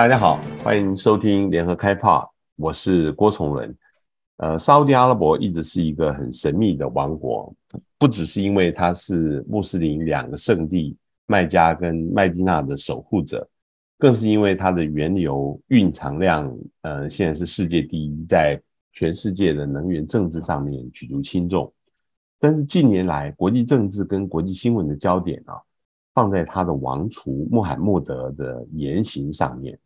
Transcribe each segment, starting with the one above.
大家好，欢迎收听联合开炮，我是郭崇伦。呃，沙乌地阿拉伯一直是一个很神秘的王国，不只是因为它是穆斯林两个圣地麦加跟麦地那的守护者，更是因为它的原油蕴藏量，呃，现在是世界第一，在全世界的能源政治上面举足轻重。但是近年来，国际政治跟国际新闻的焦点啊，放在他的王储穆罕默德的言行上面。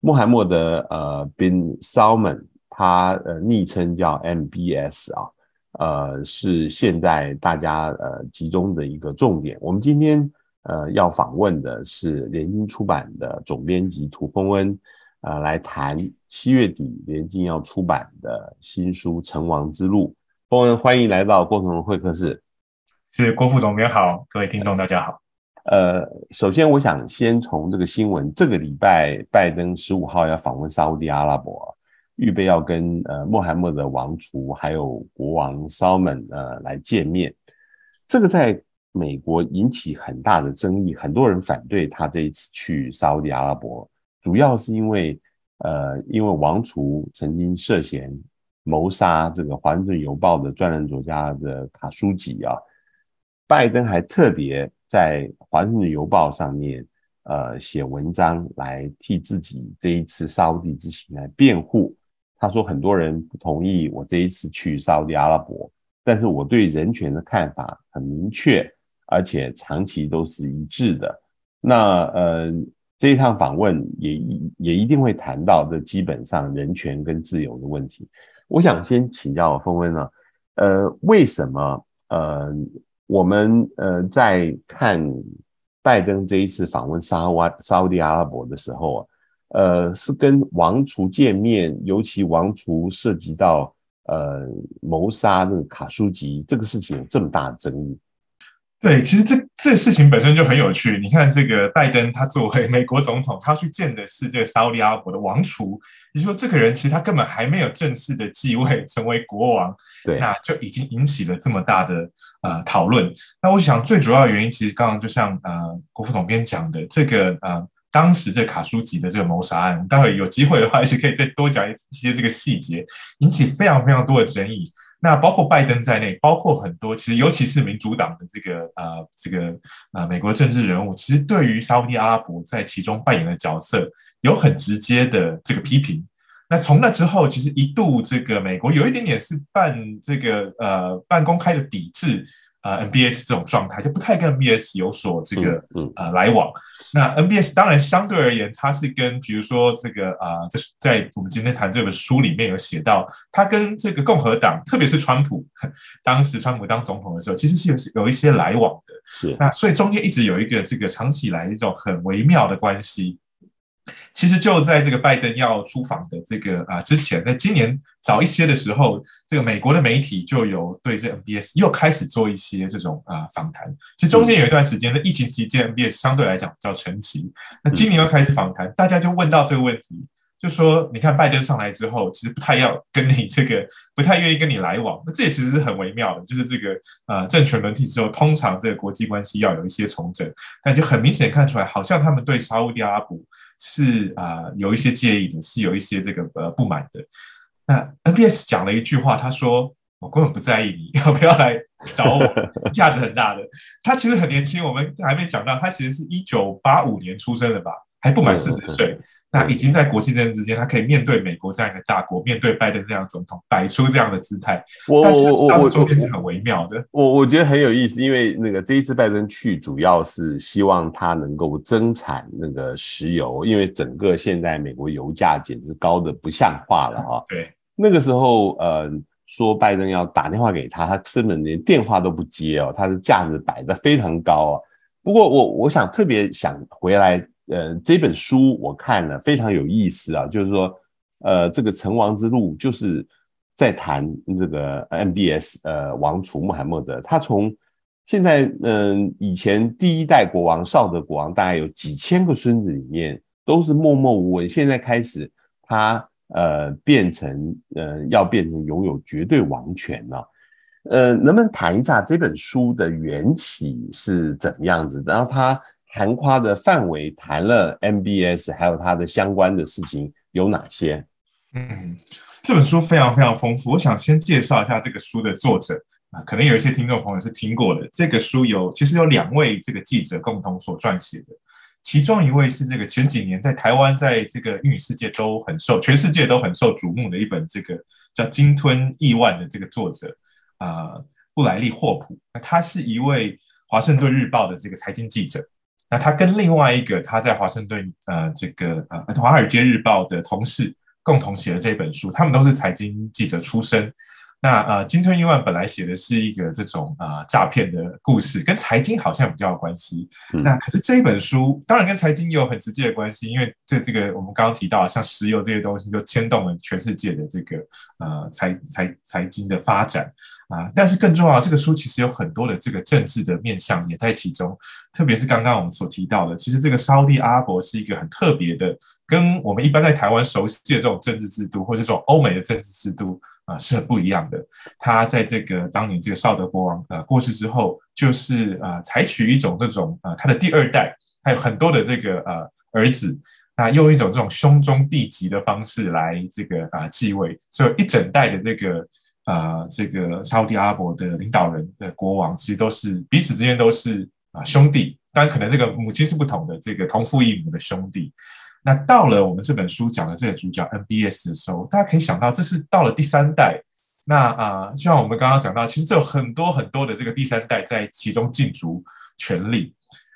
穆罕默德呃 bin Salman，他呃昵称叫 MBS 啊，呃是现在大家呃集中的一个重点。我们今天呃要访问的是联经出版的总编辑涂丰恩，呃来谈七月底联经要出版的新书《成王之路》。丰恩，欢迎来到郭崇伦会客室。是郭副总编好，各位听众大家好。呃，首先我想先从这个新闻，这个礼拜拜登十五号要访问沙乌地阿拉伯，预备要跟呃穆罕默德王储还有国王萨门呃来见面。这个在美国引起很大的争议，很多人反对他这一次去沙乌地阿拉伯，主要是因为呃因为王储曾经涉嫌。谋杀这个《华盛顿邮报》的专栏作家的卡舒吉啊，拜登还特别在《华盛顿邮报》上面呃写文章来替自己这一次沙乌地之行来辩护。他说很多人不同意我这一次去沙乌地阿拉伯，但是我对人权的看法很明确，而且长期都是一致的。那呃这一趟访问也也一定会谈到的基本上人权跟自由的问题。我想先请教丰恩呢，呃，为什么呃，我们呃在看拜登这一次访问沙乌沙乌地阿拉伯的时候啊，呃，是跟王储见面，尤其王储涉及到呃谋杀那个卡舒吉这个事情有这么大的争议？对，其实这这事情本身就很有趣。你看，这个拜登他作为美国总统，他要去见的是这个沙乌地阿拉伯的王储。你说这个人其实他根本还没有正式的继位 成为国王，对，那就已经引起了这么大的呃讨论。那我想最主要的原因，其实刚刚就像呃国副总编讲的，这个呃当时这卡舒吉的这个谋杀案，待会有机会的话，也许可以再多讲一些这个细节，引起非常非常多的争议。那包括拜登在内，包括很多其实尤其是民主党的这个呃这个呃美国政治人物，其实对于沙乌地阿拉伯在其中扮演的角色。有很直接的这个批评，那从那之后，其实一度这个美国有一点点是半这个呃半公开的抵制呃 NBS 这种状态，就不太跟 NBS 有所这个呃来往。那 NBS 当然相对而言，它是跟比如说这个啊，这、呃、是在我们今天谈这本书里面有写到，它跟这个共和党，特别是川普，当时川普当总统的时候，其实是有有一些来往的。是那所以中间一直有一个这个长期以来一种很微妙的关系。其实就在这个拜登要出访的这个啊之前，在今年早一些的时候，这个美国的媒体就有对这 NBS 又开始做一些这种啊访谈。其实中间有一段时间，的疫情期间，NBS 相对来讲比较沉寂。那今年又开始访谈，大家就问到这个问题。就说你看拜登上来之后，其实不太要跟你这个，不太愿意跟你来往。那这也其实是很微妙的，就是这个呃政权轮替之后，通常这个国际关系要有一些重整，但就很明显看出来，好像他们对沙乌地阿拉伯是啊、呃、有一些介意的，是有一些这个呃不满的。那 NBS 讲了一句话，他说我根本不在意你 要不要来找我，价值很大的。他其实很年轻，我们还没讲到，他其实是一九八五年出生的吧。还不满四十岁，那已经在国际政治之间，他可以面对美国这样一个大国，面对拜登这样总统，摆出这样的姿态。我我我我中间是很微妙的。我我觉得很有意思，因为那个这一次拜登去，主要是希望他能够增产那个石油，因为整个现在美国油价简直高的不像话了啊。对，那个时候呃说拜登要打电话给他，他根本连电话都不接哦，他的价值摆得非常高啊。不过我我想特别想回来。呃，这本书我看了非常有意思啊，就是说，呃，这个成王之路就是在谈这个 MBS 呃王储穆罕默德，他从现在嗯、以前第一代国王绍德国王大概有几千个孙子里面都是默默无闻，现在开始他呃变成呃要变成拥有绝对王权了，呃，能不能谈一下这本书的缘起是怎么样子？然后他。涵盖的范围谈了 MBS，还有它的相关的事情有哪些？嗯，这本书非常非常丰富。我想先介绍一下这个书的作者啊，可能有一些听众朋友是听过的。这个书有其实有两位这个记者共同所撰写的，其中一位是这个前几年在台湾在这个英语世界都很受全世界都很受瞩目的一本这个叫《鲸吞亿万》的这个作者啊，布莱利霍普。那他是一位华盛顿日报的这个财经记者。那他跟另外一个他在华盛顿呃这个呃华尔街日报的同事。共同写了这本书，他们都是财经记者出身。那呃，金吞亿万本来写的是一个这种呃诈骗的故事，跟财经好像比较有关系。嗯、那可是这一本书当然跟财经也有很直接的关系，因为这这个我们刚刚提到，像石油这些东西就牵动了全世界的这个呃财财财经的发展啊、呃。但是更重要，这个书其实有很多的这个政治的面向也在其中，特别是刚刚我们所提到的，其实这个沙乌地阿拉伯是一个很特别的，跟我们一般在台湾熟悉的这种政治制度，或者这种欧美的政治制度。啊、是很不一样的。他在这个当年这个绍德国王呃过世之后，就是呃采取一种这种呃他的第二代还有很多的这个呃儿子，那、用一种这种兄终弟及的方式来这个啊、呃、继位，所以一整代的这个呃这个沙乌地阿拉伯的领导人的国王，其实都是彼此之间都是啊、兄弟，当然可能这个母亲是不同的，这个同父异母的兄弟。那到了我们这本书讲的这个主角 NBS 的时候，大家可以想到，这是到了第三代。那啊、就像我们刚刚讲到，其实这有很多很多的这个第三代在其中竞逐权力。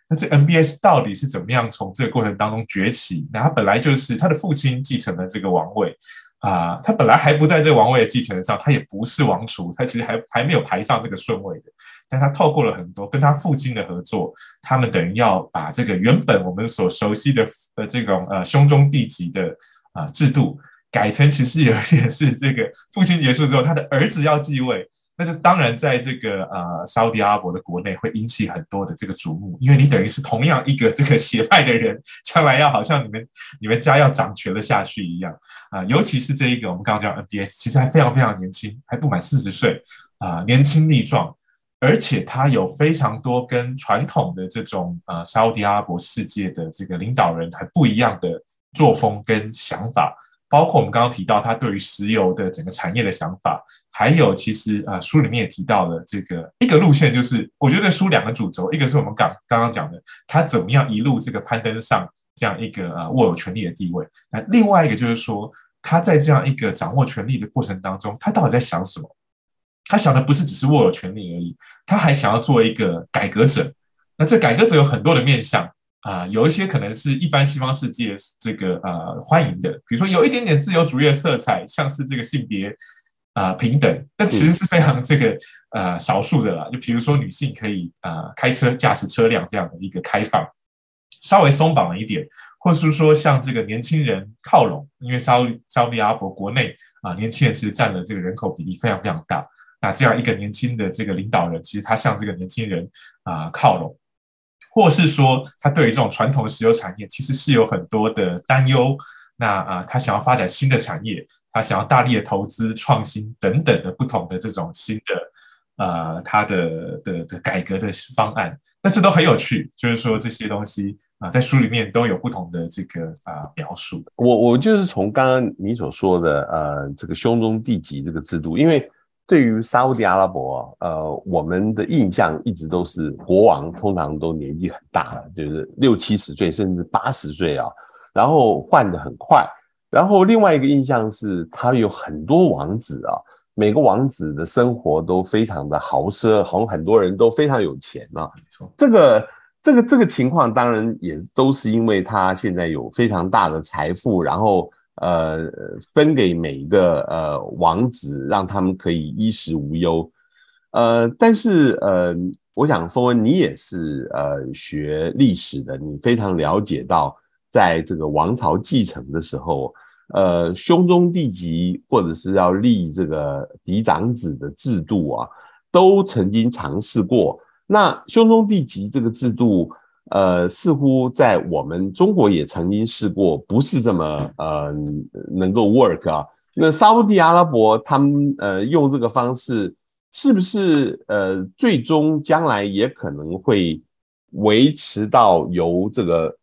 那这 NBS 到底是怎么样从这个过程当中崛起？那他本来就是他的父亲继承了这个王位。啊、他本来还不在这个王位的继承上，他也不是王储，他其实还还没有排上这个顺位的。但他透过了很多跟他父亲的合作，他们等于要把这个原本我们所熟悉的呃这种呃兄终弟及的啊、制度，改成其实有一点是这个父亲结束之后，他的儿子要继位。但是当然，在这个呃沙乌地阿拉伯的国内会引起很多的这个瞩目，因为你等于是同样一个这个邪派的人，将来要好像你们你们家要掌权了下去一样啊、尤其是这一个我们刚刚讲 N B S，其实还非常非常年轻，还不满四十岁啊、年轻力壮，而且他有非常多跟传统的这种呃沙乌地阿拉伯世界的这个领导人还不一样的作风跟想法，包括我们刚刚提到他对于石油的整个产业的想法。还有，其实啊，书里面也提到了这个一个路线，就是我觉得书两个主轴，一个是我们刚刚刚讲的，他怎么样一路这个攀登上这样一个呃握有权力的地位。那另外一个就是说，他在这样一个掌握权力的过程当中，他到底在想什么？他想的不是只是握有权力而已，他还想要做一个改革者。那这改革者有很多的面向啊，有一些可能是一般西方世界这个呃欢迎的，比如说有一点点自由主义的色彩，像是这个性别。啊、呃，平等，但其实是非常这个呃少数的啦。就比如说女性可以啊、呃、开车驾驶车辆这样的一个开放，稍微松绑了一点，或是说像这个年轻人靠拢，因为沙乌沙特阿拉伯国内啊、呃、年轻人其实占了这个人口比例非常非常大。那这样一个年轻的这个领导人，其实他向这个年轻人啊、呃、靠拢，或是说他对于这种传统的石油产业其实是有很多的担忧。那啊、呃，他想要发展新的产业。他想要大力的投资、创新等等的不同的这种新的呃，他的的的改革的方案，但是都很有趣。就是说这些东西啊、在书里面都有不同的这个啊、呃、描述。我我就是从刚刚你所说的呃，这个兄终弟及这个制度，因为对于沙乌地阿拉伯呃，我们的印象一直都是国王通常都年纪很大了，就是六七十岁甚至八十岁啊，然后换得很快。然后另外一个印象是，他有很多王子啊，每个王子的生活都非常的豪奢，好像很多人都非常有钱啊。没错，这个这个这个情况当然也都是因为他现在有非常大的财富，然后呃分给每一个呃王子，让他们可以衣食无忧。呃，但是呃，我想峰文你也是呃学历史的，你非常了解到。在这个王朝继承的时候，呃，兄终弟及或者是要立这个嫡长子的制度啊，都曾经尝试过。那兄终弟及这个制度，呃，似乎在我们中国也曾经试过，不是这么呃能够 work 啊。那沙乌地阿拉伯他们呃用这个方式，是不是呃最终将来也可能会？维持到由这个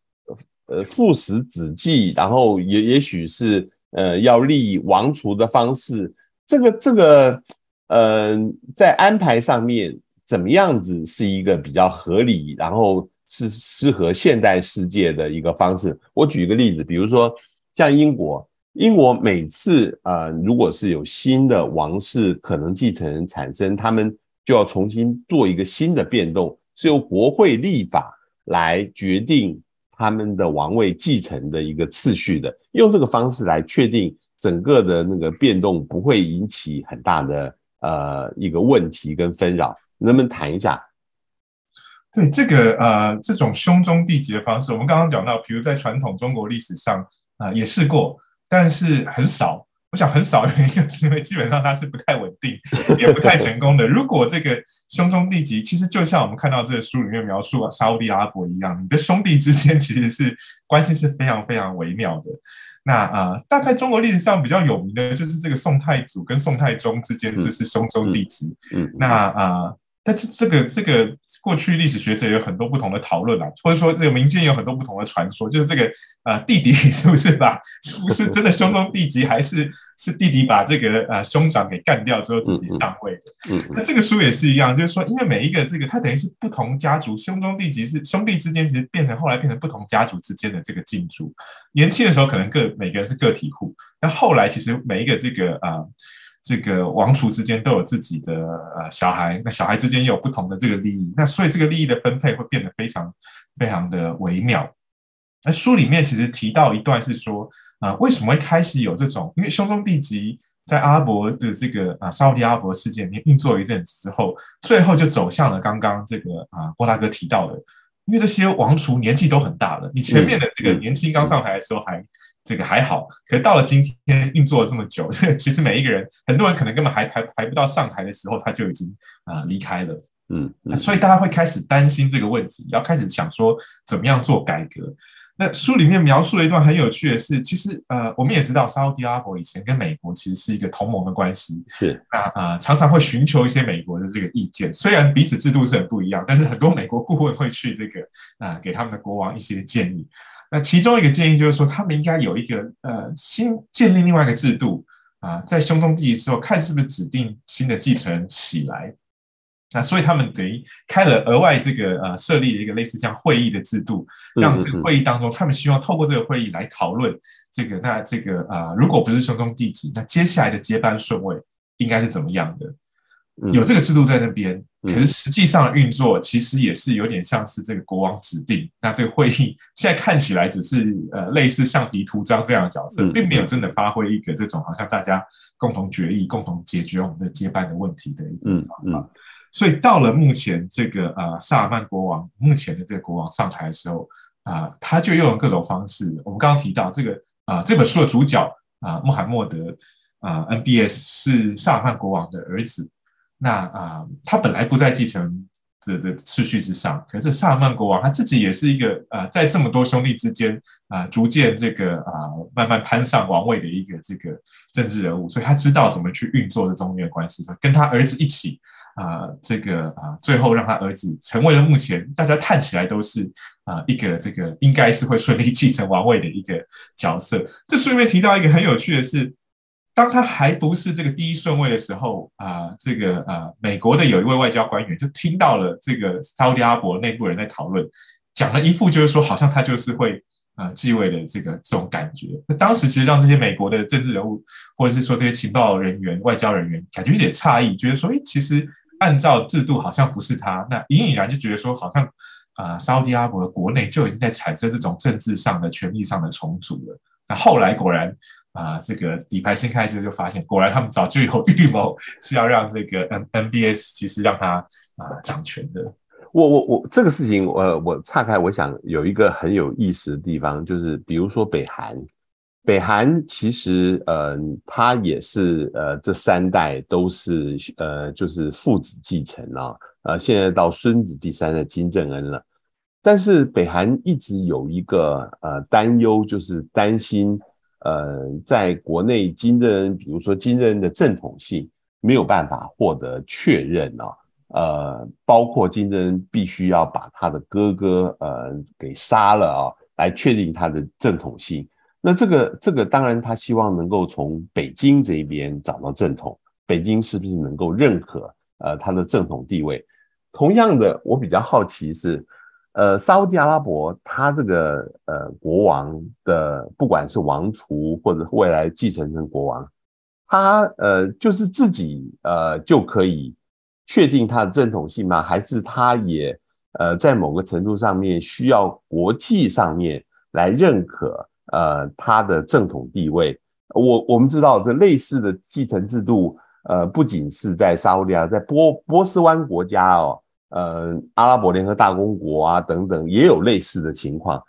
呃父死子继，然后也也许是呃要立王储的方式，这个这个呃在安排上面怎么样子是一个比较合理，然后是适合现代世界的一个方式。我举一个例子，比如说像英国，英国每次呃如果是有新的王室可能继承人产生，他们就要重新做一个新的变动。是由国会立法来决定他们的王位继承的一个次序的，用这个方式来确定整个的那个变动不会引起很大的呃一个问题跟纷扰，能不能谈一下？对这个呃这种兄终弟及的方式，我们刚刚讲到，比如在传统中国历史上啊、也试过，但是很少。我想很少原因就是因为基本上它是不太稳定，也不太成功的。如果这个兄终弟及，其实就像我们看到这个书里面描述啊沙乌地阿拉伯一样，你的兄弟之间其实是关系是非常非常微妙的。那啊、呃，大概中国历史上比较有名的就是这个宋太祖跟宋太宗之间，这是兄终弟及。嗯，嗯嗯那啊。呃但是这个这个过去历史学者有很多不同的讨论啊，或者说这个民间有很多不同的传说，就是这个呃弟弟 是不是吧是不是真的兄终弟及，还是是弟弟把这个呃兄长给干掉之后自己上位的？嗯，那这个书也是一样，就是说因为每一个这个他等于是不同家族兄终弟及是兄弟之间，其实变成后来变成不同家族之间的这个竞逐。年轻的时候可能个每个人是个体户，但后来其实每一个这个啊。呃这个王储之间都有自己的呃小孩，那小孩之间也有不同的这个利益，那所以这个利益的分配会变得非常非常的微妙。那书里面其实提到一段是说啊、呃，为什么会开始有这种？因为兄终弟及在阿拉伯的这个啊沙乌地阿拉伯事件里面运作一阵子之后，最后就走向了刚刚这个啊郭大哥提到的，因为这些王储年纪都很大了，你前面的这个年轻刚上台的时候还。这个还好，可是到了今天运作了这么久，其实每一个人，很多人可能根本还还还不到上台的时候，他就已经啊、呃、离开了。嗯，嗯，所以大家会开始担心这个问题，要开始想说怎么样做改革。那书里面描述了一段很有趣的事，其实呃，我们也知道沙乌地阿拉伯以前跟美国其实是一个同盟的关系，是那啊、呃、常常会寻求一些美国的这个意见，虽然彼此制度是很不一样，但是很多美国顾问会去这个啊、呃、给他们的国王一些建议。那其中一个建议就是说，他们应该有一个呃新建立另外一个制度啊，在兄终弟及的时候，看是不是指定新的继承人起来。那所以他们等于开了额外这个呃设立了一个类似这样会议的制度，让这个会议当中，他们希望透过这个会议来讨论这个那这个啊，如果不是兄终弟及，那接下来的接班顺位应该是怎么样的？有这个制度在那边。可是实际上运作其实也是有点像是这个国王指定，那这个会议现在看起来只是呃类似橡皮图章这样的角色，并没有真的发挥一个这种好像大家共同决议、共同解决我们的接班的问题的一个方法。所以到了目前这个呃萨尔曼国王目前的这个国王上台的时候啊，他就用了各种方式。我们刚刚提到这个啊这本书的主角啊穆罕默德啊 NBS 是萨尔曼国王的儿子。那啊、他本来不在继承的的次序之上，可是萨曼国王他自己也是一个啊、在这么多兄弟之间啊、逐渐这个啊、慢慢攀上王位的一个这个政治人物，所以他知道怎么去运作这中间关系，跟他儿子一起啊、这个啊、最后让他儿子成为了目前大家看起来都是啊、一个这个应该是会顺利继承王位的一个角色。这书里面提到一个很有趣的是。当他还不是这个第一顺位的时候啊、这个、呃，美国的有一位外交官员就听到了这个沙乌地阿拉伯内部人在讨论，讲了一副就是说好像他就是会啊、呃、继位的这个这种感觉。那当时其实让这些美国的政治人物或者是说这些情报人员、外交人员感觉有点诧异，觉得说，诶，其实按照制度好像不是他。那隐隐然就觉得说，好像啊、沙乌地阿拉伯国内就已经在产生这种政治上的权力上的重组了。那后来果然。啊，这个底牌掀开之后，就发现果然他们早就有预谋，是要让这个 M MBS 其实让他啊掌权的。我我我这个事情，我我岔开，我想有一个很有意思的地方，就是比如说北韩，北韩其实呃，他也是呃，这三代都是呃，就是父子继承啊，呃，现在到孙子第三代金正恩了，但是北韩一直有一个呃担忧，就是担心。呃，在国内金正恩，比如说金正恩的正统性没有办法获得确认啊，呃，包括金正恩必须要把他的哥哥呃给杀了啊，来确定他的正统性。那这个这个当然他希望能够从北京这边找到正统，北京是不是能够认可呃他的正统地位？同样的，我比较好奇是，呃，沙乌地阿拉伯他这个呃国王的不管是王储或者未来继承人国王，他呃就是自己呃就可以确定他的正统性吗？还是他也呃在某个程度上面需要国际上面来认可？呃，他的正统地位，我我们知道这类似的继承制度，呃，不仅是在沙乌地亚，在波波斯湾国家哦，呃，阿拉伯联合大公国啊等等，也有类似的情况。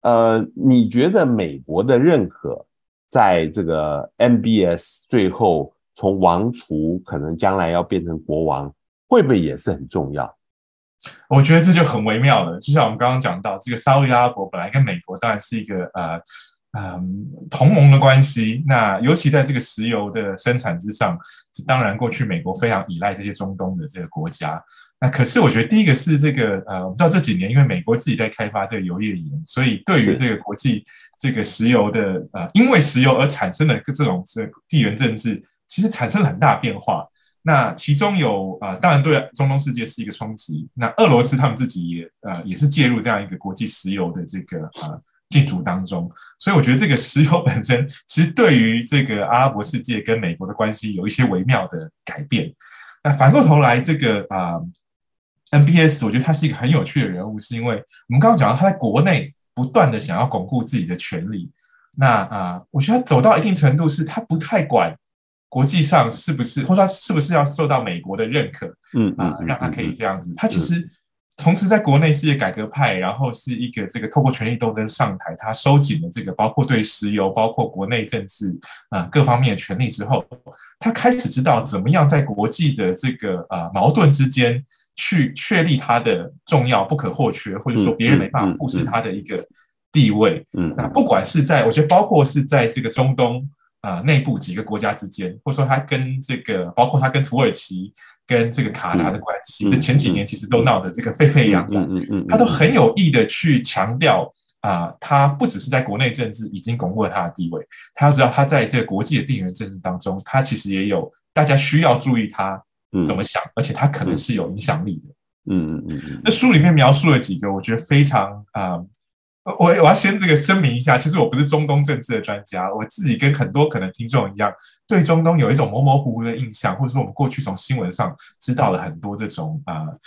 呃，你觉得美国的认可，在这个 MBS 最后从王储可能将来要变成国王，会不会也是很重要？我觉得这就很微妙了，就像我们刚刚讲到，这个沙乌地阿拉伯本来跟美国当然是一个呃嗯同盟的关系，那尤其在这个石油的生产之上，当然过去美国非常依赖这些中东的这个国家。那可是我觉得第一个是这个呃，我们知道这几年因为美国自己在开发这个油页岩，所以对于这个国际这个石油的呃，因为石油而产生的这种是地缘政治，其实产生了很大变化。那其中有啊、呃，当然对中东世界是一个冲击。那俄罗斯他们自己也呃也是介入这样一个国际石油的这个呃竞逐当中，所以我觉得这个石油本身其实对于这个阿拉伯世界跟美国的关系有一些微妙的改变。那反过头来，这个啊、呃、MBS 我觉得他是一个很有趣的人物，是因为我们刚刚讲到他在国内不断的想要巩固自己的权利。那啊、呃，我觉得他走到一定程度是他不太管。国际上是不是，或者他是不是要受到美国的认可？嗯啊，让他可以这样子。他其实同时在国内是一个改革派，然后是一个这个透过权力斗争上台，他收紧了这个包括对石油、包括国内政治啊各方面的权利之后，他开始知道怎么样在国际的这个呃矛盾之间去确立它的重要不可或缺，或者说别人没办法忽视他的一个地位。嗯，那不管是在我觉得包括是在这个中东。啊、呃，内部几个国家之间，或者说他跟这个，包括他跟土耳其、跟这个卡达的关系，这、嗯、前几年其实都闹得这个沸沸扬扬。嗯嗯，他都很有意的去强调啊、呃，他不只是在国内政治已经巩固了他的地位，他要知道他在这个国际的地缘政治当中，他其实也有大家需要注意他怎么想，嗯、而且他可能是有影响力的。嗯嗯。那书里面描述了几个，我觉得非常啊。呃我我要先这个声明一下，其实我不是中东政治的专家，我自己跟很多可能听众一样，对中东有一种模模糊糊的印象，或者说我们过去从新闻上知道了很多这种啊、呃、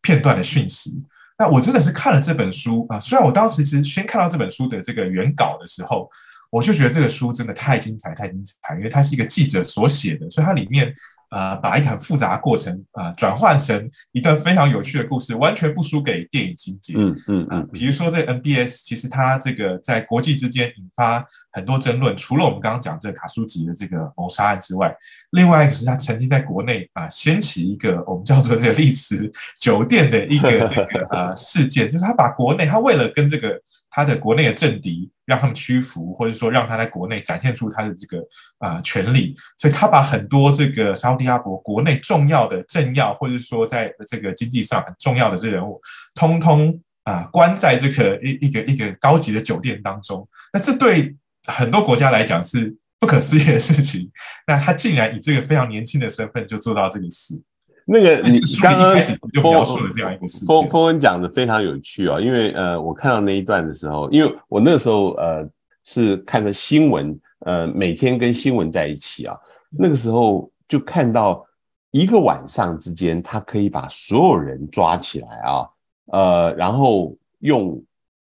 片段的讯息。那我真的是看了这本书啊、呃，虽然我当时其实先看到这本书的这个原稿的时候，我就觉得这个书真的太精彩，太精彩，因为它是一个记者所写的，所以它里面。呃，把一个很复杂的过程啊、呃，转换成一段非常有趣的故事，完全不输给电影情节。嗯嗯嗯。比如说，这 NBS，其实它这个在国际之间引发很多争论，除了我们刚刚讲这个卡舒吉的这个谋杀案之外，另外一个是他曾经在国内啊、呃、掀起一个我们叫做这个丽池酒店的一个这个呃事件，就是他把国内他为了跟这个他的国内的政敌。让他们屈服，或者说让他在国内展现出他的这个啊、呃、权力，所以他把很多这个沙乌地阿拉伯国内重要的政要，或者说在这个经济上很重要的这人物，通通啊、关在这个一一个一个高级的酒店当中。那这对很多国家来讲是不可思议的事情。那他竟然以这个非常年轻的身份就做到这个事。那个你刚刚就描述了这样一个事，峰峰恩讲的非常有趣啊、哦，因为呃，我看到那一段的时候，因为我那时候呃是看着新闻，呃，每天跟新闻在一起啊，那个时候就看到一个晚上之间，他可以把所有人抓起来啊，呃，然后用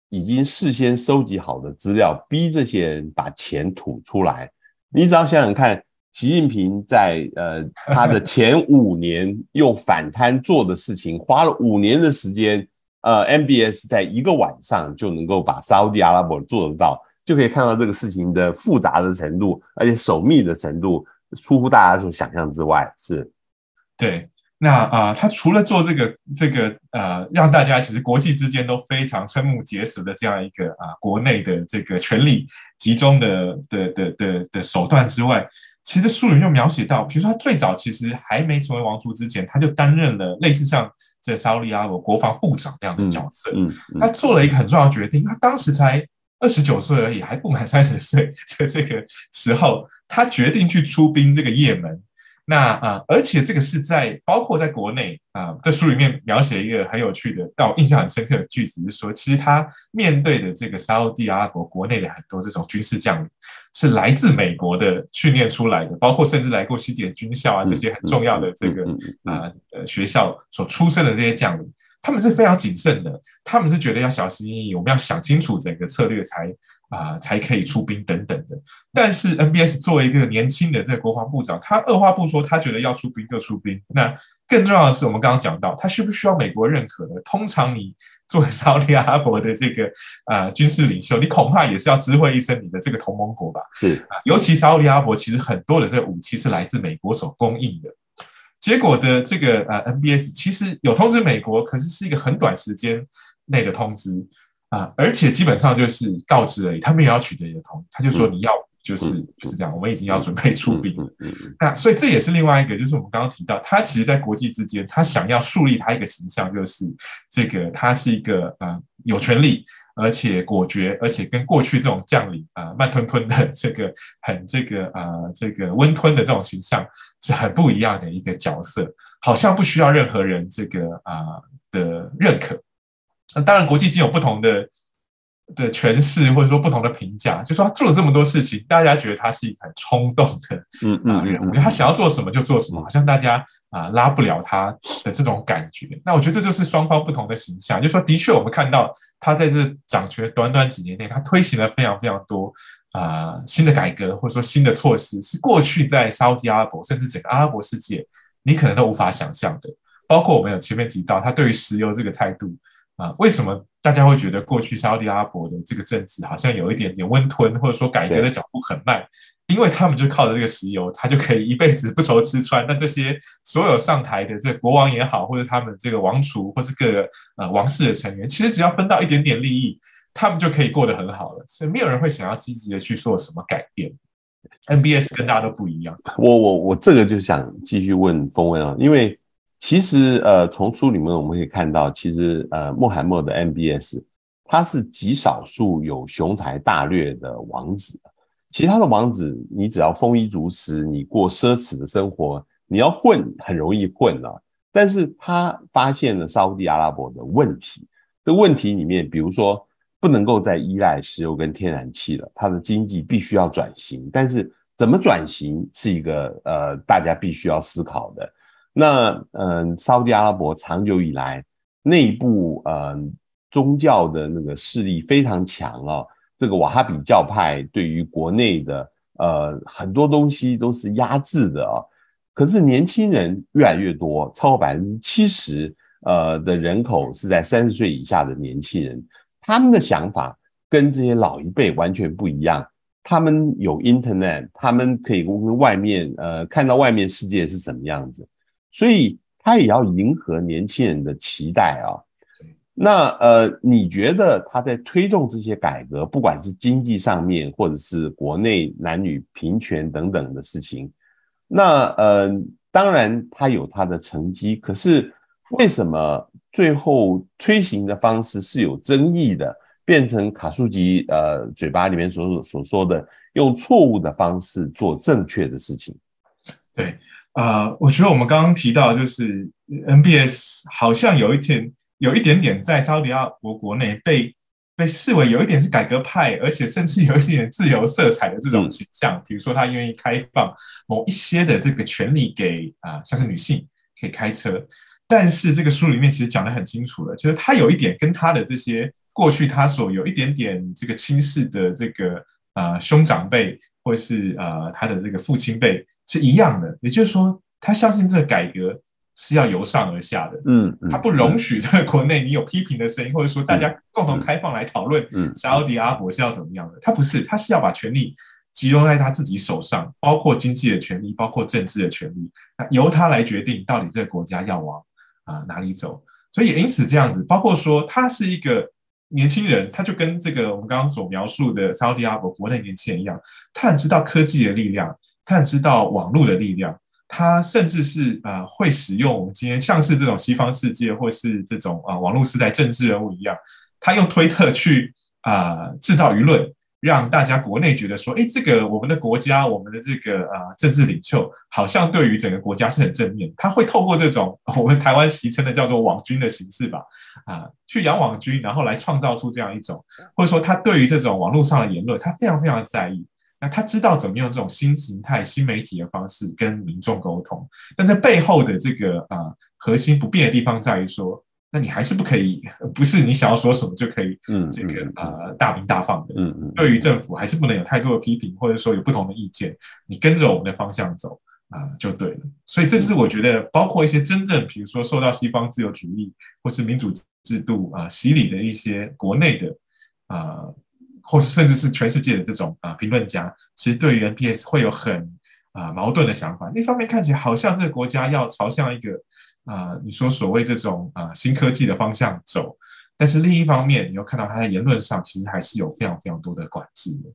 已经事先收集好的资料，逼这些人把钱吐出来，你只要想想看。习近平在呃他的前五年用反贪做的事情，花了五年的时间，呃，MBS 在一个晚上就能够把沙乌地阿拉伯做得到，就可以看到这个事情的复杂的程度，而且守密的程度出乎大家所想象之外。是，对。那啊、他除了做这个这个呃，让大家其实国际之间都非常瞠目结舌的这样一个啊、国内的这个权力集中的的的的的手段之外。其实书里面就描写到，比如说他最早其实还没成为王储之前，他就担任了类似像这沙乌地阿罗国防部长这样的角色。嗯，嗯，他做了一个很重要的决定，他当时才二十九岁而已，还不满三十岁的这个时候，他决定去出兵这个也门。那啊，而且这个是在包括在国内啊，这书里面描写一个很有趣的，让我印象很深刻的句子，是说，其实他面对的这个沙乌地阿拉伯国内的很多这种军事将领，是来自美国的训练出来的，包括甚至来过西点军校啊这些很重要的这个啊呃学校所出身的这些将领。他们是非常谨慎的，他们是觉得要小心翼翼，我们要想清楚整个策略才啊、呃、才可以出兵等等的。但是 NBS 作为一个年轻的这个国防部长，他二话不说，他觉得要出兵就出兵。那更重要的是，我们刚刚讲到，他需不需要美国认可呢？通常你作为 沙乌地阿拉伯的这个啊、呃、军事领袖，你恐怕也是要知会一声你的这个同盟国吧？是啊，尤其沙乌地阿拉伯其实很多的这个武器是来自美国所供应的。结果的这个呃 NBS 其实有通知美国，可是是一个很短时间内的通知啊，而且基本上就是告知而已，他们也要取得你的同意，他就说你要就是就是这样，我们已经要准备出兵了。那所以这也是另外一个，就是我们刚刚提到，他其实，在国际之间，他想要树立他一个形象，就是这个他是一个啊有权力。而且果决，而且跟过去这种将领啊、呃、慢吞吞的这个很这个啊、呃、这个温吞的这种形象是很不一样的一个角色，好像不需要任何人这个啊、呃、的认可。那当然，国际已经有不同的。的诠释或者说不同的评价，就说他做了这么多事情，大家觉得他是一个很冲动的嗯嗯人，我觉得他想要做什么就做什么，好像大家啊拉不了他的这种感觉。那我觉得这就是双方不同的形象。就说的确，我们看到他在这掌权短短几年内，他推行了非常非常多啊新的改革，或者说新的措施，是过去在沙特阿拉伯甚至整个阿拉伯世界你可能都无法想象的。包括我们有前面提到他对于石油这个态度。啊，为什么大家会觉得过去沙乌地阿拉伯的这个政治好像有一点点温吞，或者说改革的脚步很慢？因为他们就靠着这个石油，他就可以一辈子不愁吃穿。那这些所有上台的这个国王也好，或者他们这个王储，或是各个呃王室的成员，其实只要分到一点点利益，他们就可以过得很好了。所以没有人会想要积极的去做什么改变。NBS 跟大家都不一样。我我我这个就想继续问风问啊，因为。其实，呃，从书里面我们可以看到，其实，呃，穆罕默德 MBS 他是极少数有雄才大略的王子。其他的王子，你只要丰衣足食，你过奢侈的生活，你要混很容易混啊。但是他发现了沙乌地阿拉伯的问题，这问题里面，比如说不能够再依赖石油跟天然气了，他的经济必须要转型。但是怎么转型是一个呃大家必须要思考的。那嗯，沙特阿拉伯长久以来内部嗯宗教的那个势力非常强啊，这个瓦哈比教派对于国内的呃很多东西都是压制的啊。可是年轻人越来越多，超过百分之七十呃的人口是在三十岁以下的年轻人，他们的想法跟这些老一辈完全不一样。他们有 Internet，他们可以跟外面呃看到外面世界是什么样子。所以他也要迎合年轻人的期待啊。那呃，你觉得他在推动这些改革，不管是经济上面，或者是国内男女平权等等的事情，那呃，当然他有他的成绩。可是为什么最后推行的方式是有争议的，变成卡舒吉呃嘴巴里面所所说的用错误的方式做正确的事情？对。啊、呃，我觉得我们刚刚提到，就是 NBS 好像有一点，有一点点在沙乌地阿拉伯国内被被视为有一点是改革派，而且甚至有一点自由色彩的这种形象。比如说，他愿意开放某一些的这个权利给啊、呃，像是女性可以开车。但是这个书里面其实讲得很清楚了，就是他有一点跟他的这些过去他所有一点点这个轻视的这个啊、呃、兄长辈，或是啊、呃、他的这个父亲辈。是一样的，也就是说，他相信这个改革是要由上而下的，嗯，他不容许这个国内你有批评的声音，或者说大家共同开放来讨论嗯沙乌地阿伯是要怎么样的，他不是，他是要把权力集中在他自己手上，包括经济的权利，包括政治的权利，那由他来决定到底这个国家要往啊哪里走，所以也因此这样子，包括说他是一个年轻人，他就跟这个我们刚刚所描述的沙乌地阿拉伯国内年轻人一样，他很知道科技的力量。他知道网络的力量，他甚至是啊、呃、会使用我们今天像是这种西方世界或是这种啊、网络时代政治人物一样，他用推特去啊、制造舆论。让大家国内觉得说，哎，这个我们的国家，我们的这个啊政治领袖，好像对于整个国家是很正面。他会透过这种 我们台湾习称的叫做网军的形式吧，啊，去养网军，然后来创造出这样一种，或者说他对于这种网络上的言论，他非常非常在意。那他知道怎么用这种新形态、新媒体的方式跟民众沟通，但在背后的这个啊核心不变的地方在于说。那你还是不可以，不是你想要说什么就可以，嗯，这个呃大鸣大放的，嗯嗯，对于政府还是不能有太多的批评，或者说有不同的意见，你跟着我们的方向走啊就对了。所以这是我觉得，包括一些真正比如说受到西方自由主义或是民主制度啊洗礼的一些国内的啊，或是甚至是全世界的这种啊评论家，其实对于 NPS 会有很啊矛盾的想法。一方面看起来好像这个国家要朝向一个。啊、你说所谓这种啊、新科技的方向走，但是另一方面，你又看到他在言论上其实还是有非常非常多的管制的。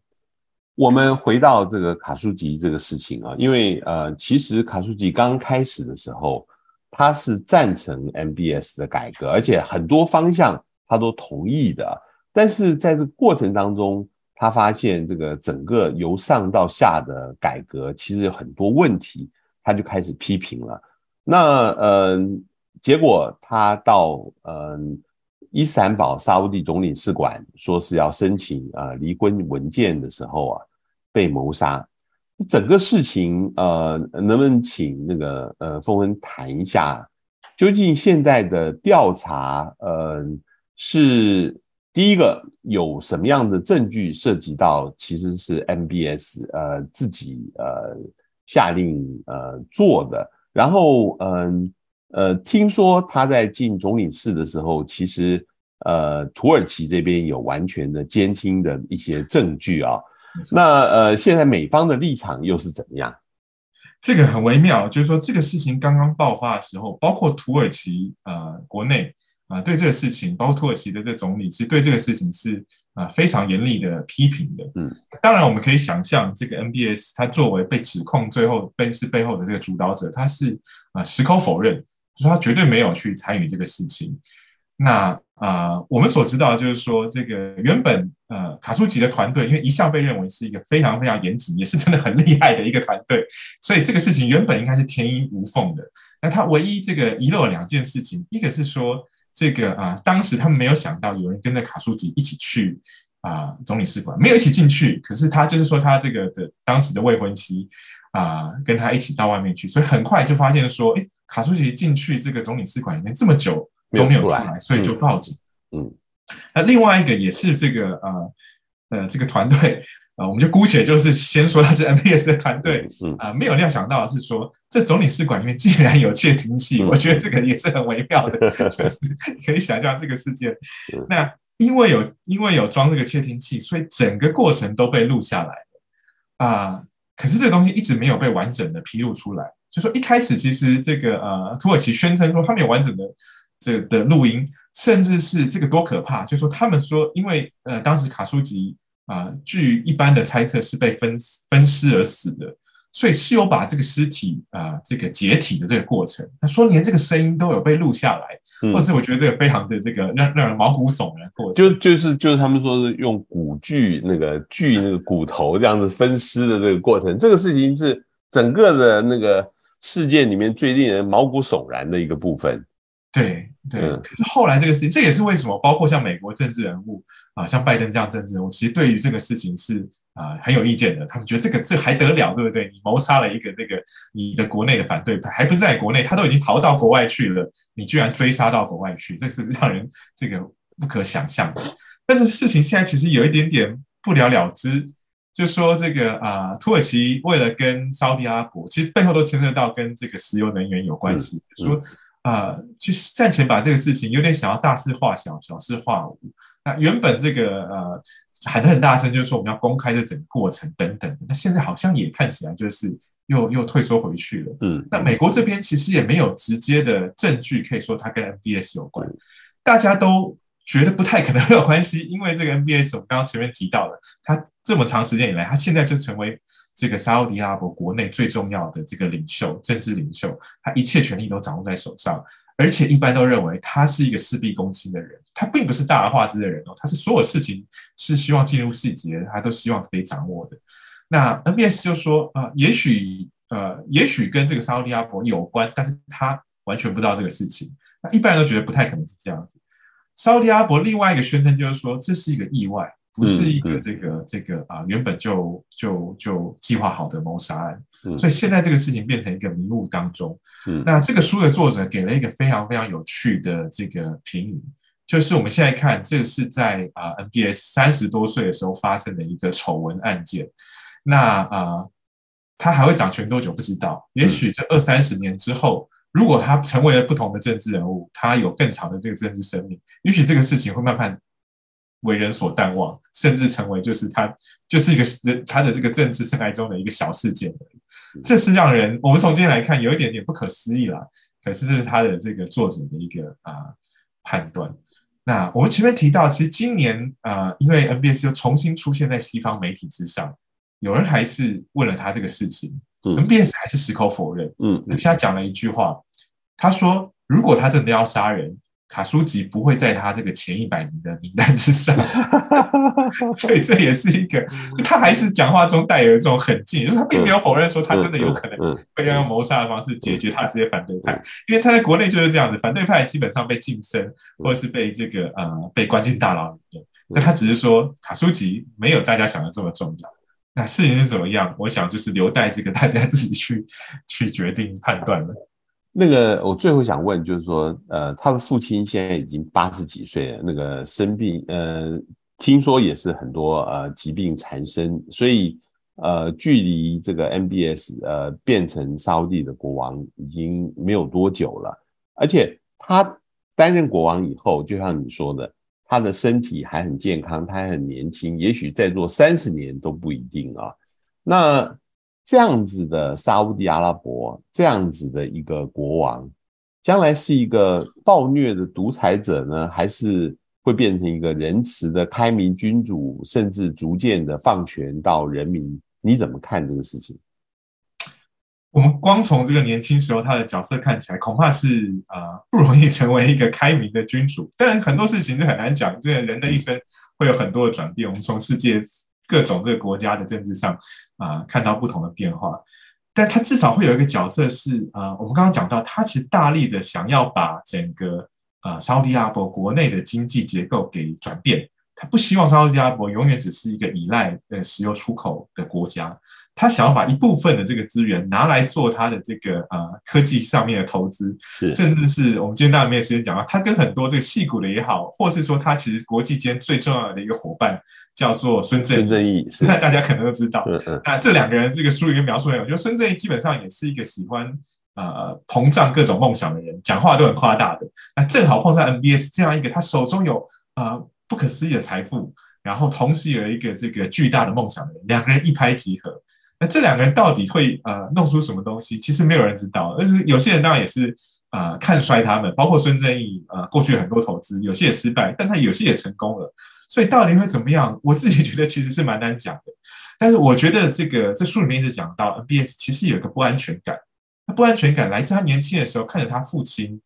我们回到这个卡舒吉这个事情啊，因为呃，其实卡舒吉刚开始的时候，他是赞成 MBS 的改革，而且很多方向他都同意的。但是在这过程当中，他发现这个整个由上到下的改革其实有很多问题，他就开始批评了。那嗯，结果他到嗯伊斯坦堡沙乌地总领事馆，说是要申请啊离婚文件的时候啊，被谋杀。整个事情呃，能不能请那个呃峰恩谈一下，究竟现在的调查呃是第一个有什么样的证据涉及到其实是 MBS 呃自己呃下令呃做的？然后，嗯，呃，听说他在进总领事的时候，其实，呃，土耳其这边有完全的监听的一些证据啊。那，呃，现在美方的立场又是怎么样？这个很微妙，就是说，这个事情刚刚爆发的时候，包括土耳其，呃，国内。啊，对这个事情，包括土耳其的这总理，其实对这个事情是啊非常严厉的批评的。嗯，当然我们可以想象，这个 NBS 他作为被指控最后背是背后的这个主导者，他是啊矢口否认，就说他绝对没有去参与这个事情。那啊，我们所知道就是说，这个原本呃卡舒吉的团队，因为一向被认为是一个非常非常严谨，也是真的很 厉害的一个团队，所以这个事情原本应该是天衣无缝的。那他唯一这个遗漏两件事情，一个是说。这个啊，当时他们没有想到有人跟着卡舒吉一起去啊总领事馆，没有一起进去。可是他就是说，他这个的当时的未婚妻啊，跟他一起到外面去，所以很快就发现说，哎，卡舒吉进去这个总领事馆里面这么久都没有出来，所以就报警。嗯，那另外一个也是这个啊呃这个团队。啊，我们就姑且就是先说他是 MBS 的团队，啊，没有料想到的是说，这总领事馆里面竟然有窃听器，我觉得这个也是很微妙的，就是可以想象这个事件。那因为有因为有装这个窃听器，所以整个过程都被录下来啊。可是这个东西一直没有被完整的披露出来，就说一开始其实这个呃土耳其宣称说他们有完整的这个的录音，甚至是这个多可怕，就说他们说因为呃当时卡舒吉。啊，据一般的猜测是被分分尸而死的，所以是有把这个尸体啊，这个解体的这个过程。他说连这个声音都有被录下来，嗯、或者是我觉得这个非常的这个让让人毛骨悚然过程。就就是就是他们说是用骨锯那个锯那个骨头这样子分尸的这个过程，这个事情是整个的那个事件里面最令人毛骨悚然的一个部分。对对，可是后来这个事情，这也是为什么，包括像美国政治人物啊，像拜登这样政治人物，其实对于这个事情是啊很有意见的。他们觉得这个这还得了，对不对？你谋杀了一个这个你的国内的反对派，还不是在国内，他都已经逃到国外去了，你居然追杀到国外去，这是 让人这个不可想象的。但是事情现在其实有一点点不了了之，就说这个啊，土耳其为了跟沙乌地阿拉伯，其实背后都牵涉到跟这个石油能源有关系，嗯嗯、说。啊、呃，去暂且把这个事情有点想要大事化小，小事化无。那原本这个呃喊得很大声，就是说我们要公开这整个过程等等。那现在好像也看起来就是又又退缩回去了。嗯，那美国这边其实也没有直接的证据可以说它跟 MBS 有关，大家都觉得不太可能会有关系，因为这个 MBS 我们刚刚前面提到了，它这么长时间以来，它现在就成为这个沙乌地阿拉伯国内最重要的这个领袖、政治领袖，他一切权力都掌握在手上，而且一般都认为他是一个事必躬亲的人，他并不是大而化之的人哦，他是所有事情是希望进入细节，他都希望可以掌握的。那 NBS 就说啊、呃，也许呃，也许跟这个沙乌地阿伯有关，但是他完全不知道这个事情。那一般人都觉得不太可能是这样子。沙乌地阿伯另外一个宣称就是说，这是一个意外。不是一个这个、嗯嗯、这个啊，原本就就就计划好的谋杀案，嗯、所以现在这个事情变成一个迷雾当中。嗯、那这个书的作者给了一个非常非常有趣的这个评语，就是我们现在看，这个是在啊 NBS 三十多岁的时候发生的一个丑闻案件。那啊，他还会掌权多久不知道？也许这二三十年之后，如果他成为了不同的政治人物，他有更长的这个政治生命，也许这个事情会慢慢。为人所淡忘，甚至成为就是他就是一个人他的这个政治生涯中的一个小事件，这是让人我们从今天来看有一点点不可思议啦。可是这是他的这个作者的一个啊、呃、判断。那我们前面提到，其实今年啊、呃，因为 NBS 又重新出现在西方媒体之上，有人还是问了他这个事情、嗯、，NBS 还是矢口否认。嗯，而且他讲了一句话，他说：“如果他真的要杀人。”卡舒吉不会在他这个前一百名的名单之上，所以这也是一个，就他还是讲话中带有一种狠劲，就是他并没有否认说他真的有可能会要用谋杀的方式解决他这些反对派，因为他在国内就是这样子，反对派基本上被晋升或者是被这个呃被关进大牢里面，那他只是说卡舒吉没有大家想的这么重要，那事情是怎么样？我想就是留待这个大家自己去去决定判断了。那个，我最后想问，就是说，呃，他的父亲现在已经八十几岁了，那个生病，呃，听说也是很多呃疾病缠身，所以呃，距离这个 MBS 呃变成沙地的国王已经没有多久了，而且他担任国王以后，就像你说的，他的身体还很健康，他还很年轻，也许再做三十年都不一定啊。那。这样子的沙乌地阿拉伯，这样子的一个国王，将来是一个暴虐的独裁者呢，还是会变成一个仁慈的开明君主，甚至逐渐的放权到人民？你怎么看这个事情？我们光从这个年轻时候他的角色看起来，恐怕是啊、不容易成为一个开明的君主。但很多事情是很难讲，这个人的一生会有很多的转变。我们从世界。各种各国家的政治上啊、看到不同的变化，但他至少会有一个角色是啊、我们刚刚讲到，他其实大力的想要把整个啊沙乌地阿拉伯国内的经济结构给转变，他不希望沙乌地阿拉伯永远只是一个依赖呃石油出口的国家。他想要把一部分的这个资源拿来做他的这个呃科技上面的投资，是甚至是我们今天当然没有时间讲到，他跟很多这个戏骨的也好，或是说他其实国际间最重要的一个伙伴叫做孙正义，现在大家可能都知道。嗯嗯，那这两个人这个书里面描述的，我觉得孙正义基本上也是一个喜欢呃膨胀各种梦想的人，讲话都很夸大的。那正好碰上 MBS 这样一个，他手中有呃不可思议的财富，然后同时有一个这个巨大的梦想的人，两个人一拍即合。那这两个人到底会呃弄出什么东西？其实没有人知道。而是有些人当然也是啊、看衰他们，包括孙正义啊、呃，过去很多投资有些也失败，但他有些也成功了。所以到底会怎么样？我自己觉得其实是蛮难讲的。但是我觉得这个这书里面一直讲到 NBS 其实有一个不安全感。那不安全感来自他年轻的时候看着他父亲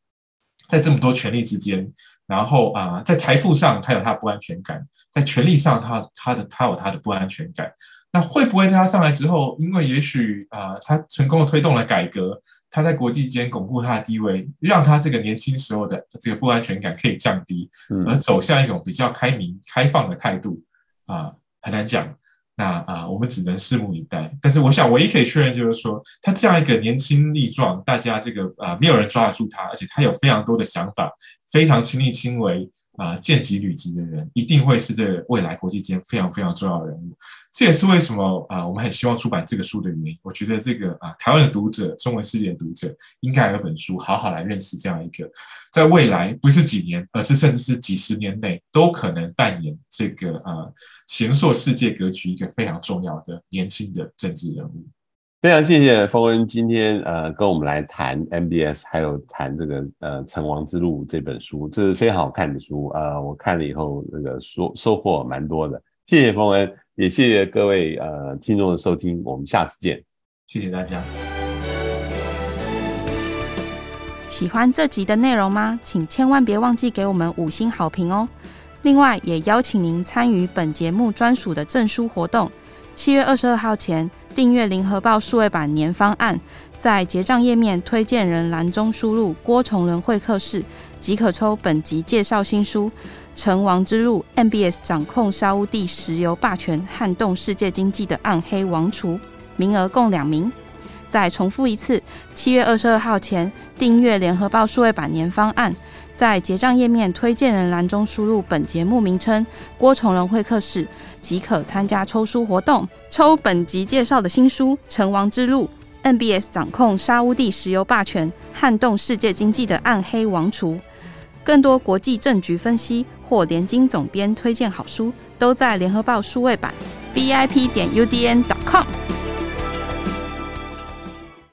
在这么多权力之间，然后啊、在财富上他有他的不安全感，在权力上他他的他有他的不安全感。那会不会在他上来之后，因为也许啊、呃，他成功的推动了改革，他在国际间巩固他的地位，让他这个年轻时候的这个不安全感可以降低，而走向一种比较开明、开放的态度啊、呃，很难讲。那啊、呃，我们只能拭目以待。但是，我想唯一可以确认就是说，他这样一个年轻力壮，大家这个啊、呃，没有人抓得住他，而且他有非常多的想法，非常亲力亲为。啊，见机履机的人一定会是这个未来国际间非常非常重要的人物。这也是为什么啊，我们很希望出版这个书的原因。我觉得这个啊，台湾的读者、中文世界的读者，应该有本书好好来认识这样一个，在未来不是几年，而是甚至是几十年内都可能扮演这个啊，形塑世界格局一个非常重要的年轻的政治人物。非常谢谢冯恩今天呃跟我们来谈 MBS，还有谈这个呃《成王之路》这本书，这是非常好看的书，呃，我看了以后那个收收获蛮多的，谢谢冯恩，也谢谢各位呃听众的收听，我们下次见。谢谢大家。喜欢这集的内容吗？请千万别忘记给我们五星好评哦。另外，也邀请您参与本节目专属的证书活动。七月二十二号前订阅《联合报》数位版年方案，在结账页面推荐人栏中输入“郭崇仁会客室”，即可抽本集介绍新书《成王之路：MBS 掌控沙乌地石油霸权，撼动世界经济的暗黑王储》，名额共两名。再重复一次，七月二十二号前订阅《联合报》数位版年方案，在结账页面推荐人栏中输入本节目名称“郭崇仁会客室”，即可参加抽书活动，抽本集介绍的新书《成王之路 NBS 掌控沙乌地石油霸权，撼动世界经济的暗黑王储》。更多国际政局分析或联经总编推荐好书，都在《联合报》数位版 VIP 点 UDN.com。